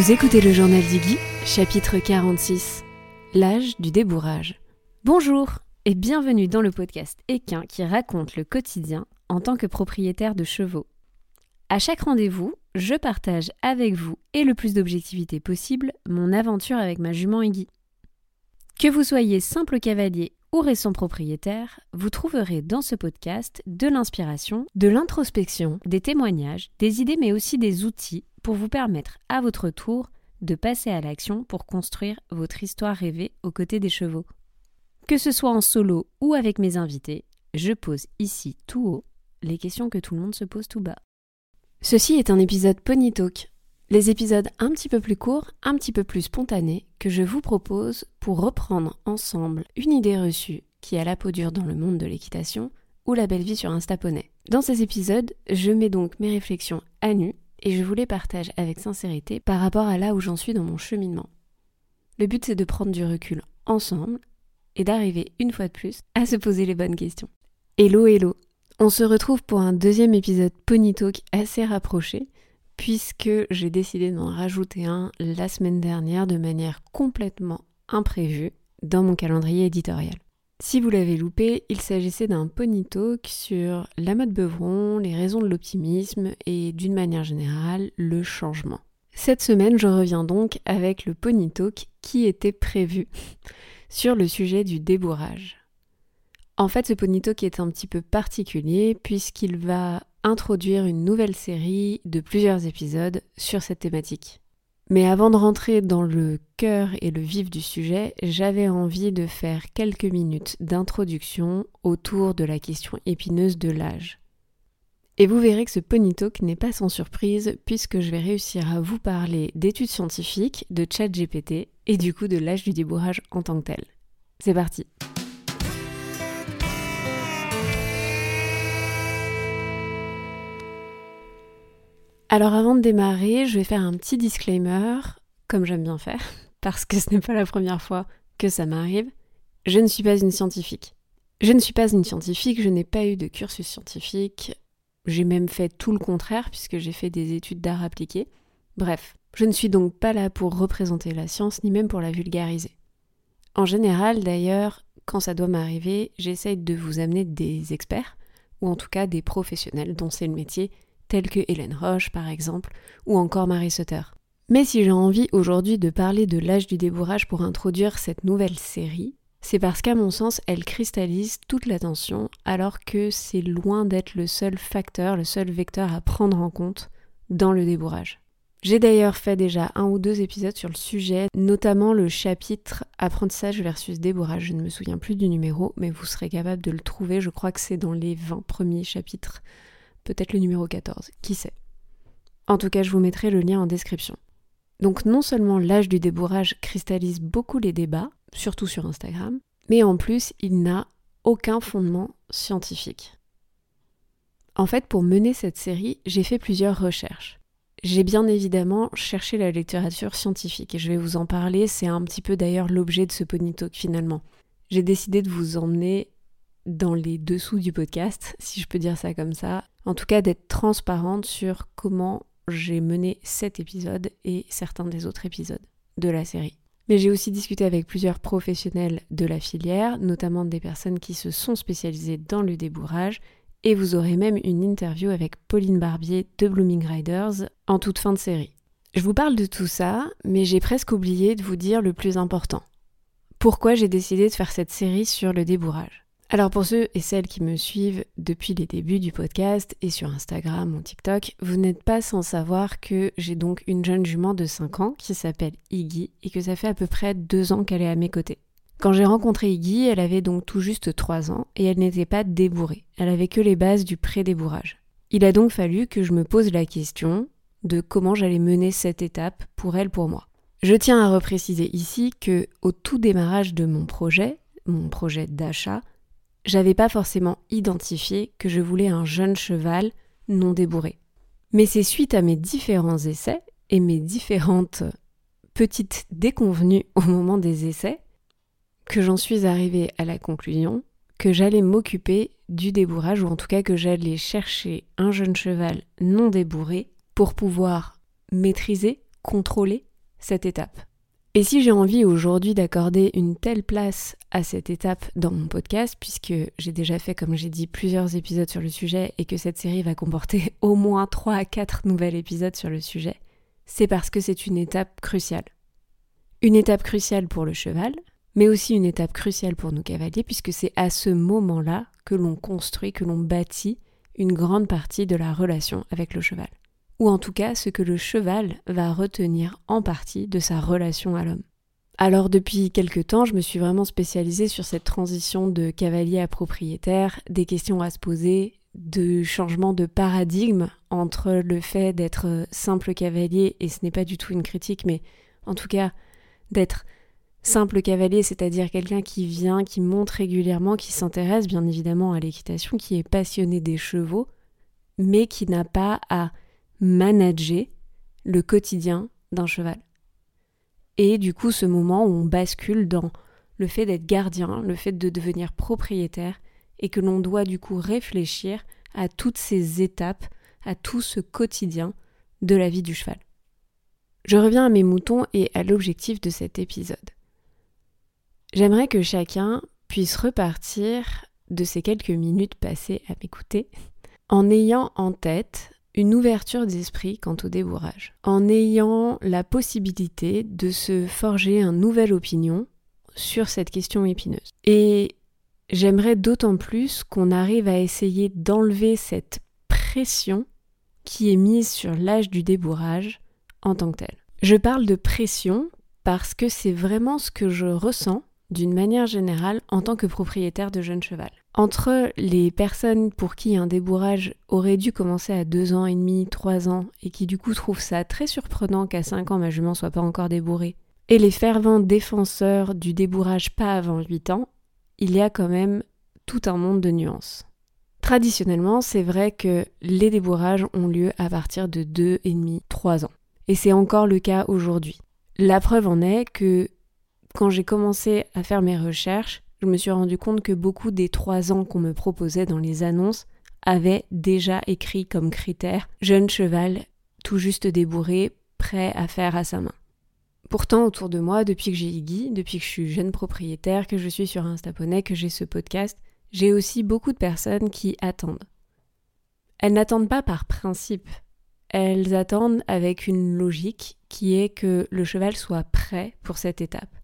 Vous écoutez le journal d'Iggy, chapitre 46, l'âge du débourrage. Bonjour et bienvenue dans le podcast Équin qui raconte le quotidien en tant que propriétaire de chevaux. À chaque rendez-vous, je partage avec vous et le plus d'objectivité possible mon aventure avec ma jument Iggy. Que vous soyez simple cavalier ou récent propriétaire, vous trouverez dans ce podcast de l'inspiration, de l'introspection, des témoignages, des idées mais aussi des outils pour vous permettre à votre tour de passer à l'action pour construire votre histoire rêvée aux côtés des chevaux. Que ce soit en solo ou avec mes invités, je pose ici tout haut les questions que tout le monde se pose tout bas. Ceci est un épisode Pony Talk, les épisodes un petit peu plus courts, un petit peu plus spontanés, que je vous propose pour reprendre ensemble une idée reçue qui a la peau dure dans le monde de l'équitation ou la belle vie sur Instaponnet. Dans ces épisodes, je mets donc mes réflexions à nu et je vous les partage avec sincérité par rapport à là où j'en suis dans mon cheminement. Le but c'est de prendre du recul ensemble et d'arriver une fois de plus à se poser les bonnes questions. Hello hello On se retrouve pour un deuxième épisode Pony Talk assez rapproché puisque j'ai décidé d'en rajouter un la semaine dernière de manière complètement imprévue dans mon calendrier éditorial. Si vous l'avez loupé, il s'agissait d'un pony talk sur la mode beuvron, les raisons de l'optimisme et d'une manière générale le changement. Cette semaine, je reviens donc avec le pony talk qui était prévu sur le sujet du débourrage. En fait, ce pony talk est un petit peu particulier puisqu'il va introduire une nouvelle série de plusieurs épisodes sur cette thématique. Mais avant de rentrer dans le cœur et le vif du sujet, j'avais envie de faire quelques minutes d'introduction autour de la question épineuse de l'âge. Et vous verrez que ce pony talk n'est pas sans surprise puisque je vais réussir à vous parler d'études scientifiques, de chat GPT et du coup de l'âge du débourrage en tant que tel. C'est parti Alors avant de démarrer, je vais faire un petit disclaimer, comme j'aime bien faire, parce que ce n'est pas la première fois que ça m'arrive. Je ne suis pas une scientifique. Je ne suis pas une scientifique, je n'ai pas eu de cursus scientifique. J'ai même fait tout le contraire puisque j'ai fait des études d'art appliqué. Bref, je ne suis donc pas là pour représenter la science ni même pour la vulgariser. En général, d'ailleurs, quand ça doit m'arriver, j'essaye de vous amener des experts, ou en tout cas des professionnels dont c'est le métier, telles que Hélène Roche par exemple, ou encore Marie Sutter. Mais si j'ai envie aujourd'hui de parler de l'âge du débourrage pour introduire cette nouvelle série, c'est parce qu'à mon sens, elle cristallise toute l'attention alors que c'est loin d'être le seul facteur, le seul vecteur à prendre en compte dans le débourrage. J'ai d'ailleurs fait déjà un ou deux épisodes sur le sujet, notamment le chapitre apprentissage versus débourrage. Je ne me souviens plus du numéro, mais vous serez capable de le trouver. Je crois que c'est dans les 20 premiers chapitres peut-être le numéro 14, qui sait. En tout cas, je vous mettrai le lien en description. Donc non seulement l'âge du débourrage cristallise beaucoup les débats, surtout sur Instagram, mais en plus il n'a aucun fondement scientifique. En fait, pour mener cette série, j'ai fait plusieurs recherches. J'ai bien évidemment cherché la littérature scientifique et je vais vous en parler, c'est un petit peu d'ailleurs l'objet de ce pony talk finalement. J'ai décidé de vous emmener dans les dessous du podcast, si je peux dire ça comme ça. En tout cas, d'être transparente sur comment j'ai mené cet épisode et certains des autres épisodes de la série. Mais j'ai aussi discuté avec plusieurs professionnels de la filière, notamment des personnes qui se sont spécialisées dans le débourrage, et vous aurez même une interview avec Pauline Barbier de Blooming Riders en toute fin de série. Je vous parle de tout ça, mais j'ai presque oublié de vous dire le plus important. Pourquoi j'ai décidé de faire cette série sur le débourrage? Alors pour ceux et celles qui me suivent depuis les débuts du podcast et sur Instagram ou TikTok, vous n'êtes pas sans savoir que j'ai donc une jeune jument de 5 ans qui s'appelle Iggy et que ça fait à peu près 2 ans qu'elle est à mes côtés. Quand j'ai rencontré Iggy, elle avait donc tout juste 3 ans et elle n'était pas débourrée. Elle avait que les bases du pré-débourrage. Il a donc fallu que je me pose la question de comment j'allais mener cette étape pour elle, pour moi. Je tiens à repréciser ici que au tout démarrage de mon projet, mon projet d'achat, j'avais pas forcément identifié que je voulais un jeune cheval non débourré. Mais c'est suite à mes différents essais et mes différentes petites déconvenues au moment des essais que j'en suis arrivée à la conclusion que j'allais m'occuper du débourrage ou en tout cas que j'allais chercher un jeune cheval non débourré pour pouvoir maîtriser contrôler cette étape. Et si j'ai envie aujourd'hui d'accorder une telle place à cette étape dans mon podcast, puisque j'ai déjà fait, comme j'ai dit, plusieurs épisodes sur le sujet et que cette série va comporter au moins 3 à 4 nouveaux épisodes sur le sujet, c'est parce que c'est une étape cruciale. Une étape cruciale pour le cheval, mais aussi une étape cruciale pour nos cavaliers, puisque c'est à ce moment-là que l'on construit, que l'on bâtit une grande partie de la relation avec le cheval ou en tout cas ce que le cheval va retenir en partie de sa relation à l'homme. Alors depuis quelque temps, je me suis vraiment spécialisée sur cette transition de cavalier à propriétaire, des questions à se poser, de changement de paradigme entre le fait d'être simple cavalier, et ce n'est pas du tout une critique, mais en tout cas d'être simple cavalier, c'est-à-dire quelqu'un qui vient, qui monte régulièrement, qui s'intéresse bien évidemment à l'équitation, qui est passionné des chevaux, mais qui n'a pas à manager le quotidien d'un cheval. Et du coup, ce moment où on bascule dans le fait d'être gardien, le fait de devenir propriétaire, et que l'on doit du coup réfléchir à toutes ces étapes, à tout ce quotidien de la vie du cheval. Je reviens à mes moutons et à l'objectif de cet épisode. J'aimerais que chacun puisse repartir de ces quelques minutes passées à m'écouter en ayant en tête une ouverture d'esprit quant au débourrage, en ayant la possibilité de se forger un nouvel opinion sur cette question épineuse. Et j'aimerais d'autant plus qu'on arrive à essayer d'enlever cette pression qui est mise sur l'âge du débourrage en tant que tel. Je parle de pression parce que c'est vraiment ce que je ressens d'une manière générale en tant que propriétaire de jeune cheval. Entre les personnes pour qui un débourrage aurait dû commencer à 2 ans et demi, 3 ans, et qui du coup trouvent ça très surprenant qu'à 5 ans ma jument soit pas encore débourrée, et les fervents défenseurs du débourrage pas avant 8 ans, il y a quand même tout un monde de nuances. Traditionnellement, c'est vrai que les débourrages ont lieu à partir de 2 et demi, 3 ans. Et c'est encore le cas aujourd'hui. La preuve en est que quand j'ai commencé à faire mes recherches, je me suis rendu compte que beaucoup des trois ans qu'on me proposait dans les annonces avaient déjà écrit comme critère jeune cheval, tout juste débourré, prêt à faire à sa main. Pourtant, autour de moi, depuis que j'ai Iggy, depuis que je suis jeune propriétaire, que je suis sur Instaponnet, que j'ai ce podcast, j'ai aussi beaucoup de personnes qui attendent. Elles n'attendent pas par principe, elles attendent avec une logique qui est que le cheval soit prêt pour cette étape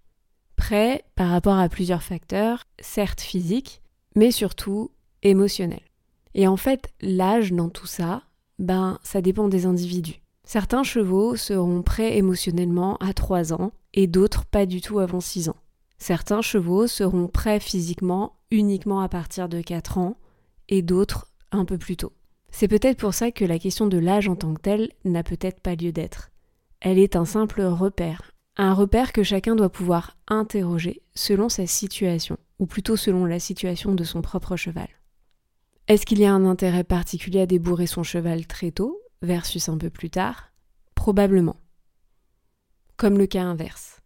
prêt par rapport à plusieurs facteurs, certes physiques, mais surtout émotionnels. Et en fait, l'âge dans tout ça, ben, ça dépend des individus. Certains chevaux seront prêts émotionnellement à 3 ans et d'autres pas du tout avant 6 ans. Certains chevaux seront prêts physiquement uniquement à partir de 4 ans et d'autres un peu plus tôt. C'est peut-être pour ça que la question de l'âge en tant que tel n'a peut-être pas lieu d'être. Elle est un simple repère, un repère que chacun doit pouvoir interroger selon sa situation, ou plutôt selon la situation de son propre cheval. Est-ce qu'il y a un intérêt particulier à débourrer son cheval très tôt versus un peu plus tard? Probablement. Comme le cas inverse.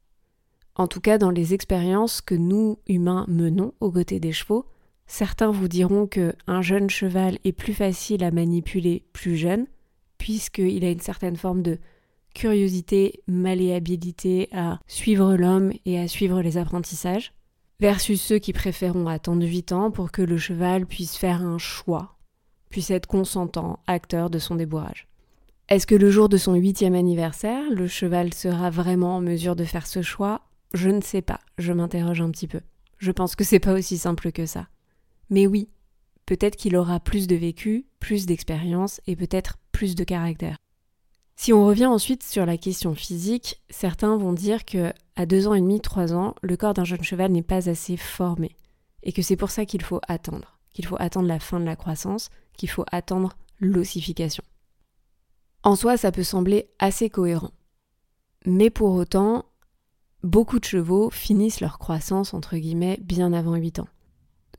En tout cas, dans les expériences que nous, humains, menons aux côtés des chevaux, certains vous diront que un jeune cheval est plus facile à manipuler plus jeune, puisqu'il a une certaine forme de curiosité, malléabilité à suivre l'homme et à suivre les apprentissages, versus ceux qui préféreront attendre 8 ans pour que le cheval puisse faire un choix, puisse être consentant, acteur de son débourrage. Est-ce que le jour de son huitième anniversaire, le cheval sera vraiment en mesure de faire ce choix? Je ne sais pas, je m'interroge un petit peu. Je pense que c'est pas aussi simple que ça. Mais oui, peut-être qu'il aura plus de vécu, plus d'expérience et peut-être plus de caractère. Si on revient ensuite sur la question physique, certains vont dire que à deux ans et demi, trois ans, le corps d'un jeune cheval n'est pas assez formé et que c'est pour ça qu'il faut attendre, qu'il faut attendre la fin de la croissance, qu'il faut attendre l'ossification. En soi, ça peut sembler assez cohérent. Mais pour autant, beaucoup de chevaux finissent leur croissance entre guillemets bien avant 8 ans.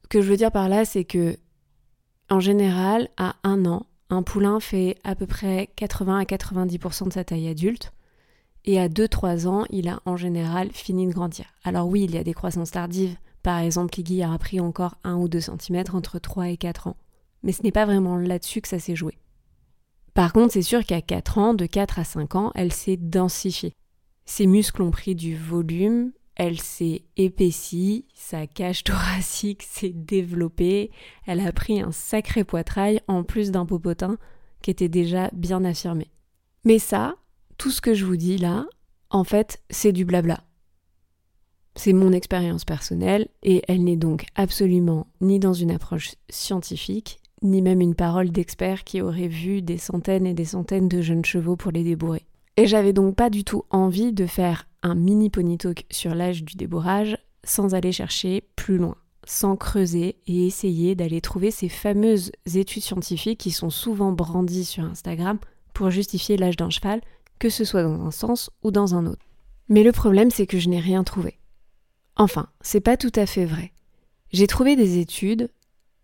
Ce que je veux dire par là, c'est que en général, à un an, un poulain fait à peu près 80 à 90% de sa taille adulte. Et à 2-3 ans, il a en général fini de grandir. Alors oui, il y a des croissances tardives. Par exemple, Iggy a pris encore 1 ou 2 cm entre 3 et 4 ans. Mais ce n'est pas vraiment là-dessus que ça s'est joué. Par contre, c'est sûr qu'à 4 ans, de 4 à 5 ans, elle s'est densifiée. Ses muscles ont pris du volume, elle s'est épaissie, sa cage thoracique s'est développée, elle a pris un sacré poitrail en plus d'un popotin qui était déjà bien affirmé. Mais ça, tout ce que je vous dis là, en fait, c'est du blabla. C'est mon expérience personnelle et elle n'est donc absolument ni dans une approche scientifique, ni même une parole d'expert qui aurait vu des centaines et des centaines de jeunes chevaux pour les débourrer. Et j'avais donc pas du tout envie de faire un mini pony talk sur l'âge du débourrage sans aller chercher plus loin, sans creuser et essayer d'aller trouver ces fameuses études scientifiques qui sont souvent brandies sur Instagram pour justifier l'âge d'un cheval, que ce soit dans un sens ou dans un autre. Mais le problème, c'est que je n'ai rien trouvé. Enfin, c'est pas tout à fait vrai. J'ai trouvé des études,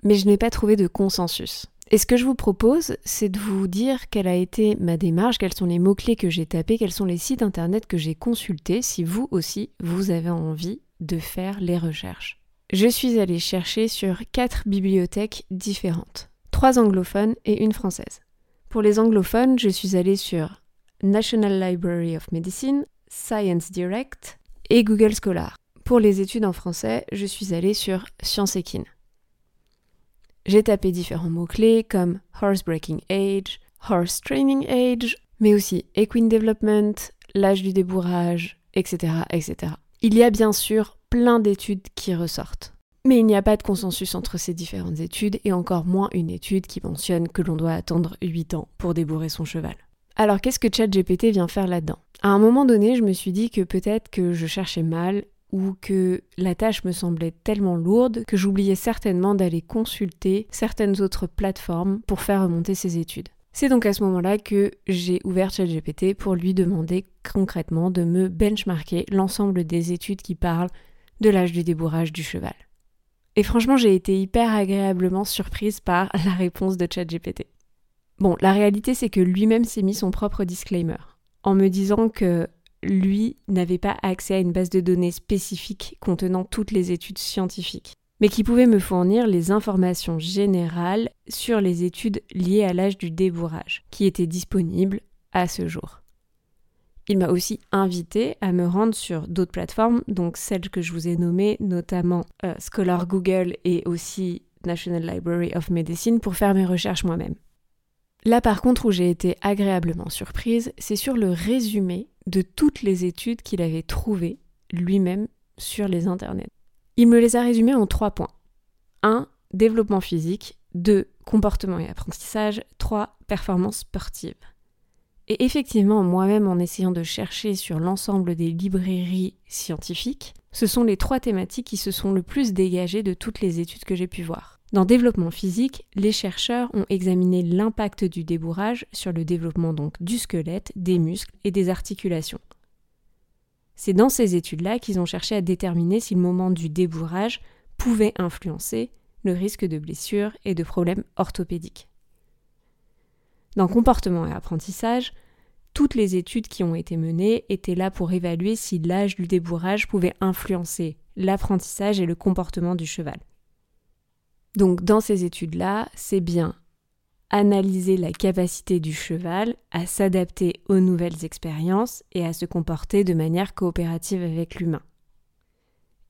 mais je n'ai pas trouvé de consensus. Et ce que je vous propose, c'est de vous dire quelle a été ma démarche, quels sont les mots-clés que j'ai tapés, quels sont les sites internet que j'ai consultés, si vous aussi, vous avez envie de faire les recherches. Je suis allée chercher sur quatre bibliothèques différentes, trois anglophones et une française. Pour les anglophones, je suis allée sur National Library of Medicine, Science Direct et Google Scholar. Pour les études en français, je suis allée sur Science Equine. J'ai tapé différents mots-clés comme horse breaking age, horse training age, mais aussi equine development, l'âge du débourrage, etc., etc. Il y a bien sûr plein d'études qui ressortent. Mais il n'y a pas de consensus entre ces différentes études et encore moins une étude qui mentionne que l'on doit attendre 8 ans pour débourrer son cheval. Alors qu'est-ce que ChatGPT vient faire là-dedans? À un moment donné, je me suis dit que peut-être que je cherchais mal ou que la tâche me semblait tellement lourde que j'oubliais certainement d'aller consulter certaines autres plateformes pour faire remonter ces études. C'est donc à ce moment-là que j'ai ouvert ChatGPT pour lui demander concrètement de me benchmarker l'ensemble des études qui parlent de l'âge du débourrage du cheval. Et franchement, j'ai été hyper agréablement surprise par la réponse de ChatGPT. Bon, la réalité c'est que lui-même s'est mis son propre disclaimer en me disant que lui, n'avait pas accès à une base de données spécifique contenant toutes les études scientifiques, mais qui pouvait me fournir les informations générales sur les études liées à l'âge du débourrage, qui étaient disponibles à ce jour. Il m'a aussi invité à me rendre sur d'autres plateformes, donc celles que je vous ai nommées, notamment euh, Scholar Google et aussi National Library of Medicine, pour faire mes recherches moi-même. Là par contre où j'ai été agréablement surprise, c'est sur le résumé de toutes les études qu'il avait trouvées lui-même sur les internets. Il me les a résumées en trois points. 1. Développement physique. 2. Comportement et apprentissage. 3. Performance sportive. Et effectivement, moi-même, en essayant de chercher sur l'ensemble des librairies scientifiques, ce sont les trois thématiques qui se sont le plus dégagées de toutes les études que j'ai pu voir. Dans développement physique, les chercheurs ont examiné l'impact du débourrage sur le développement donc du squelette, des muscles et des articulations. C'est dans ces études-là qu'ils ont cherché à déterminer si le moment du débourrage pouvait influencer le risque de blessures et de problèmes orthopédiques. Dans comportement et apprentissage, toutes les études qui ont été menées étaient là pour évaluer si l'âge du débourrage pouvait influencer l'apprentissage et le comportement du cheval. Donc dans ces études-là, c'est bien analyser la capacité du cheval à s'adapter aux nouvelles expériences et à se comporter de manière coopérative avec l'humain.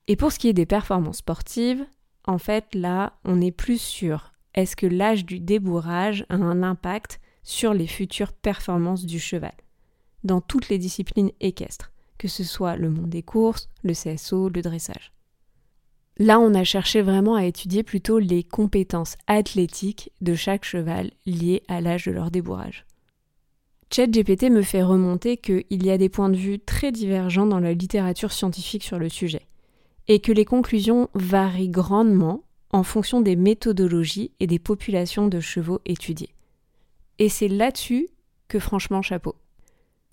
Et pour ce qui est des performances sportives, en fait là, on est plus sûr est-ce que l'âge du débourrage a un impact sur les futures performances du cheval dans toutes les disciplines équestres, que ce soit le monde des courses, le CSO, le dressage. Là, on a cherché vraiment à étudier plutôt les compétences athlétiques de chaque cheval liées à l'âge de leur débourrage. ChatGPT me fait remonter qu'il y a des points de vue très divergents dans la littérature scientifique sur le sujet, et que les conclusions varient grandement en fonction des méthodologies et des populations de chevaux étudiées. Et c'est là-dessus que franchement chapeau.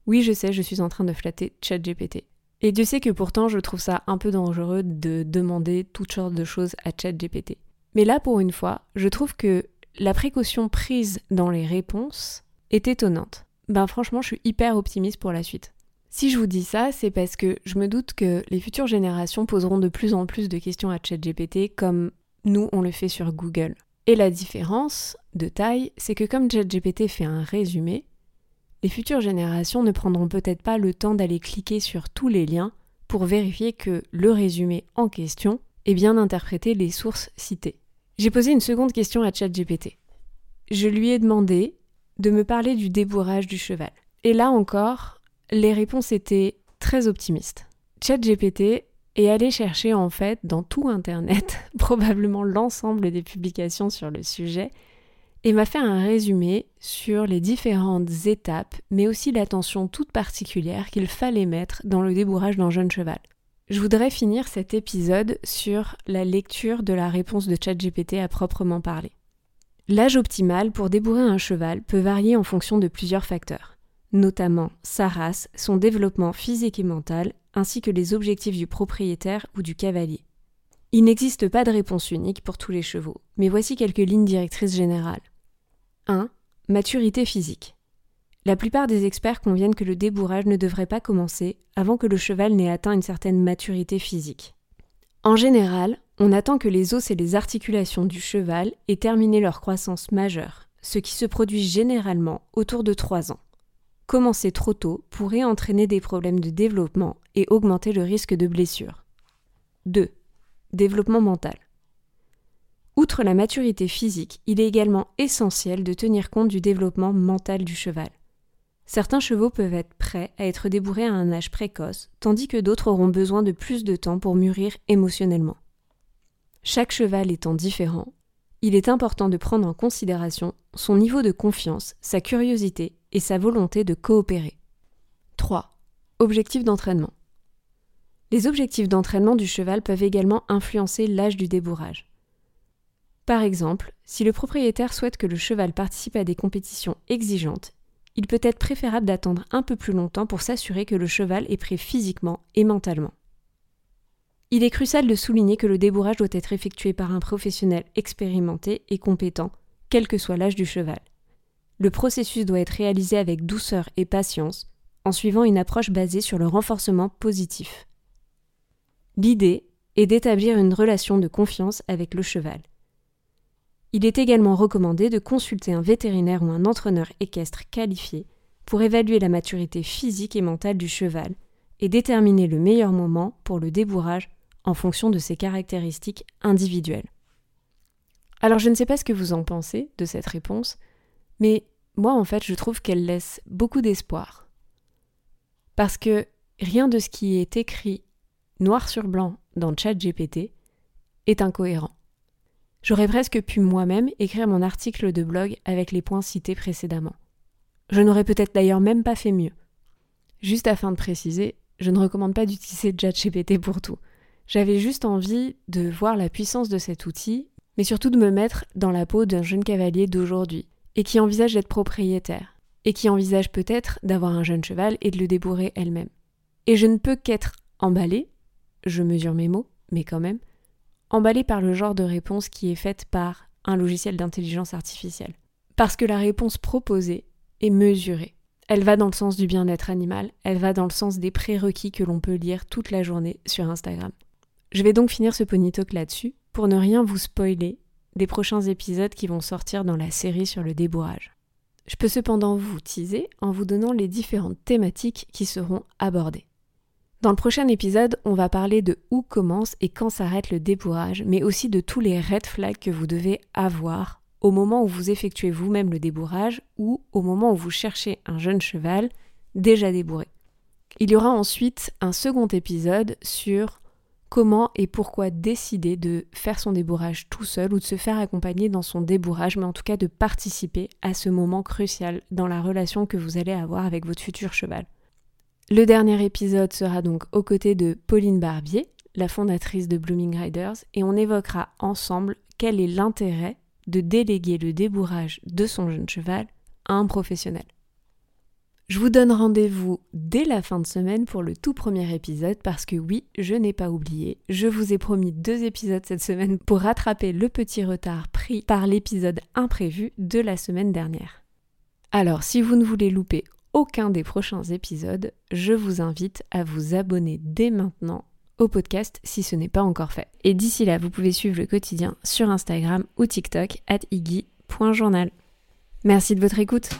Oui, je sais, je suis en train de flatter ChatGPT. Et Dieu sait que pourtant je trouve ça un peu dangereux de demander toutes sortes de choses à ChatGPT. Mais là, pour une fois, je trouve que la précaution prise dans les réponses est étonnante. Ben franchement, je suis hyper optimiste pour la suite. Si je vous dis ça, c'est parce que je me doute que les futures générations poseront de plus en plus de questions à ChatGPT comme nous on le fait sur Google. Et la différence de taille, c'est que comme ChatGPT fait un résumé, les futures générations ne prendront peut-être pas le temps d'aller cliquer sur tous les liens pour vérifier que le résumé en question ait bien interprété les sources citées. J'ai posé une seconde question à ChatGPT. Je lui ai demandé de me parler du débourrage du cheval. Et là encore, les réponses étaient très optimistes. ChatGPT est allé chercher en fait dans tout Internet probablement l'ensemble des publications sur le sujet et m'a fait un résumé sur les différentes étapes, mais aussi l'attention toute particulière qu'il fallait mettre dans le débourrage d'un jeune cheval. Je voudrais finir cet épisode sur la lecture de la réponse de ChatGPT à proprement parler. L'âge optimal pour débourrer un cheval peut varier en fonction de plusieurs facteurs, notamment sa race, son développement physique et mental, ainsi que les objectifs du propriétaire ou du cavalier. Il n'existe pas de réponse unique pour tous les chevaux, mais voici quelques lignes directrices générales. 1. Maturité physique. La plupart des experts conviennent que le débourrage ne devrait pas commencer avant que le cheval n'ait atteint une certaine maturité physique. En général, on attend que les os et les articulations du cheval aient terminé leur croissance majeure, ce qui se produit généralement autour de 3 ans. Commencer trop tôt pourrait entraîner des problèmes de développement et augmenter le risque de blessure. 2. Développement mental. Outre la maturité physique, il est également essentiel de tenir compte du développement mental du cheval. Certains chevaux peuvent être prêts à être débourrés à un âge précoce, tandis que d'autres auront besoin de plus de temps pour mûrir émotionnellement. Chaque cheval étant différent, il est important de prendre en considération son niveau de confiance, sa curiosité et sa volonté de coopérer. 3. Objectifs d'entraînement. Les objectifs d'entraînement du cheval peuvent également influencer l'âge du débourrage. Par exemple, si le propriétaire souhaite que le cheval participe à des compétitions exigeantes, il peut être préférable d'attendre un peu plus longtemps pour s'assurer que le cheval est prêt physiquement et mentalement. Il est crucial de souligner que le débourrage doit être effectué par un professionnel expérimenté et compétent, quel que soit l'âge du cheval. Le processus doit être réalisé avec douceur et patience, en suivant une approche basée sur le renforcement positif. L'idée est d'établir une relation de confiance avec le cheval. Il est également recommandé de consulter un vétérinaire ou un entraîneur équestre qualifié pour évaluer la maturité physique et mentale du cheval et déterminer le meilleur moment pour le débourrage en fonction de ses caractéristiques individuelles. Alors je ne sais pas ce que vous en pensez de cette réponse, mais moi en fait je trouve qu'elle laisse beaucoup d'espoir. Parce que rien de ce qui est écrit noir sur blanc dans ChatGPT est incohérent. J'aurais presque pu moi-même écrire mon article de blog avec les points cités précédemment. Je n'aurais peut-être d'ailleurs même pas fait mieux. Juste afin de préciser, je ne recommande pas d'utiliser ChatGPT pour tout. J'avais juste envie de voir la puissance de cet outil, mais surtout de me mettre dans la peau d'un jeune cavalier d'aujourd'hui, et qui envisage d'être propriétaire, et qui envisage peut-être d'avoir un jeune cheval et de le débourrer elle-même. Et je ne peux qu'être emballée, je mesure mes mots, mais quand même, emballé par le genre de réponse qui est faite par un logiciel d'intelligence artificielle. Parce que la réponse proposée est mesurée. Elle va dans le sens du bien-être animal, elle va dans le sens des prérequis que l'on peut lire toute la journée sur Instagram. Je vais donc finir ce pony talk là-dessus pour ne rien vous spoiler des prochains épisodes qui vont sortir dans la série sur le débourrage. Je peux cependant vous teaser en vous donnant les différentes thématiques qui seront abordées. Dans le prochain épisode, on va parler de où commence et quand s'arrête le débourrage, mais aussi de tous les red flags que vous devez avoir au moment où vous effectuez vous-même le débourrage ou au moment où vous cherchez un jeune cheval déjà débourré. Il y aura ensuite un second épisode sur comment et pourquoi décider de faire son débourrage tout seul ou de se faire accompagner dans son débourrage, mais en tout cas de participer à ce moment crucial dans la relation que vous allez avoir avec votre futur cheval. Le dernier épisode sera donc aux côtés de Pauline Barbier, la fondatrice de Blooming Riders, et on évoquera ensemble quel est l'intérêt de déléguer le débourrage de son jeune cheval à un professionnel. Je vous donne rendez-vous dès la fin de semaine pour le tout premier épisode parce que oui, je n'ai pas oublié, je vous ai promis deux épisodes cette semaine pour rattraper le petit retard pris par l'épisode imprévu de la semaine dernière. Alors si vous ne voulez louper aucun des prochains épisodes, je vous invite à vous abonner dès maintenant au podcast si ce n'est pas encore fait. Et d'ici là, vous pouvez suivre le quotidien sur Instagram ou TikTok at iggy.journal. Merci de votre écoute.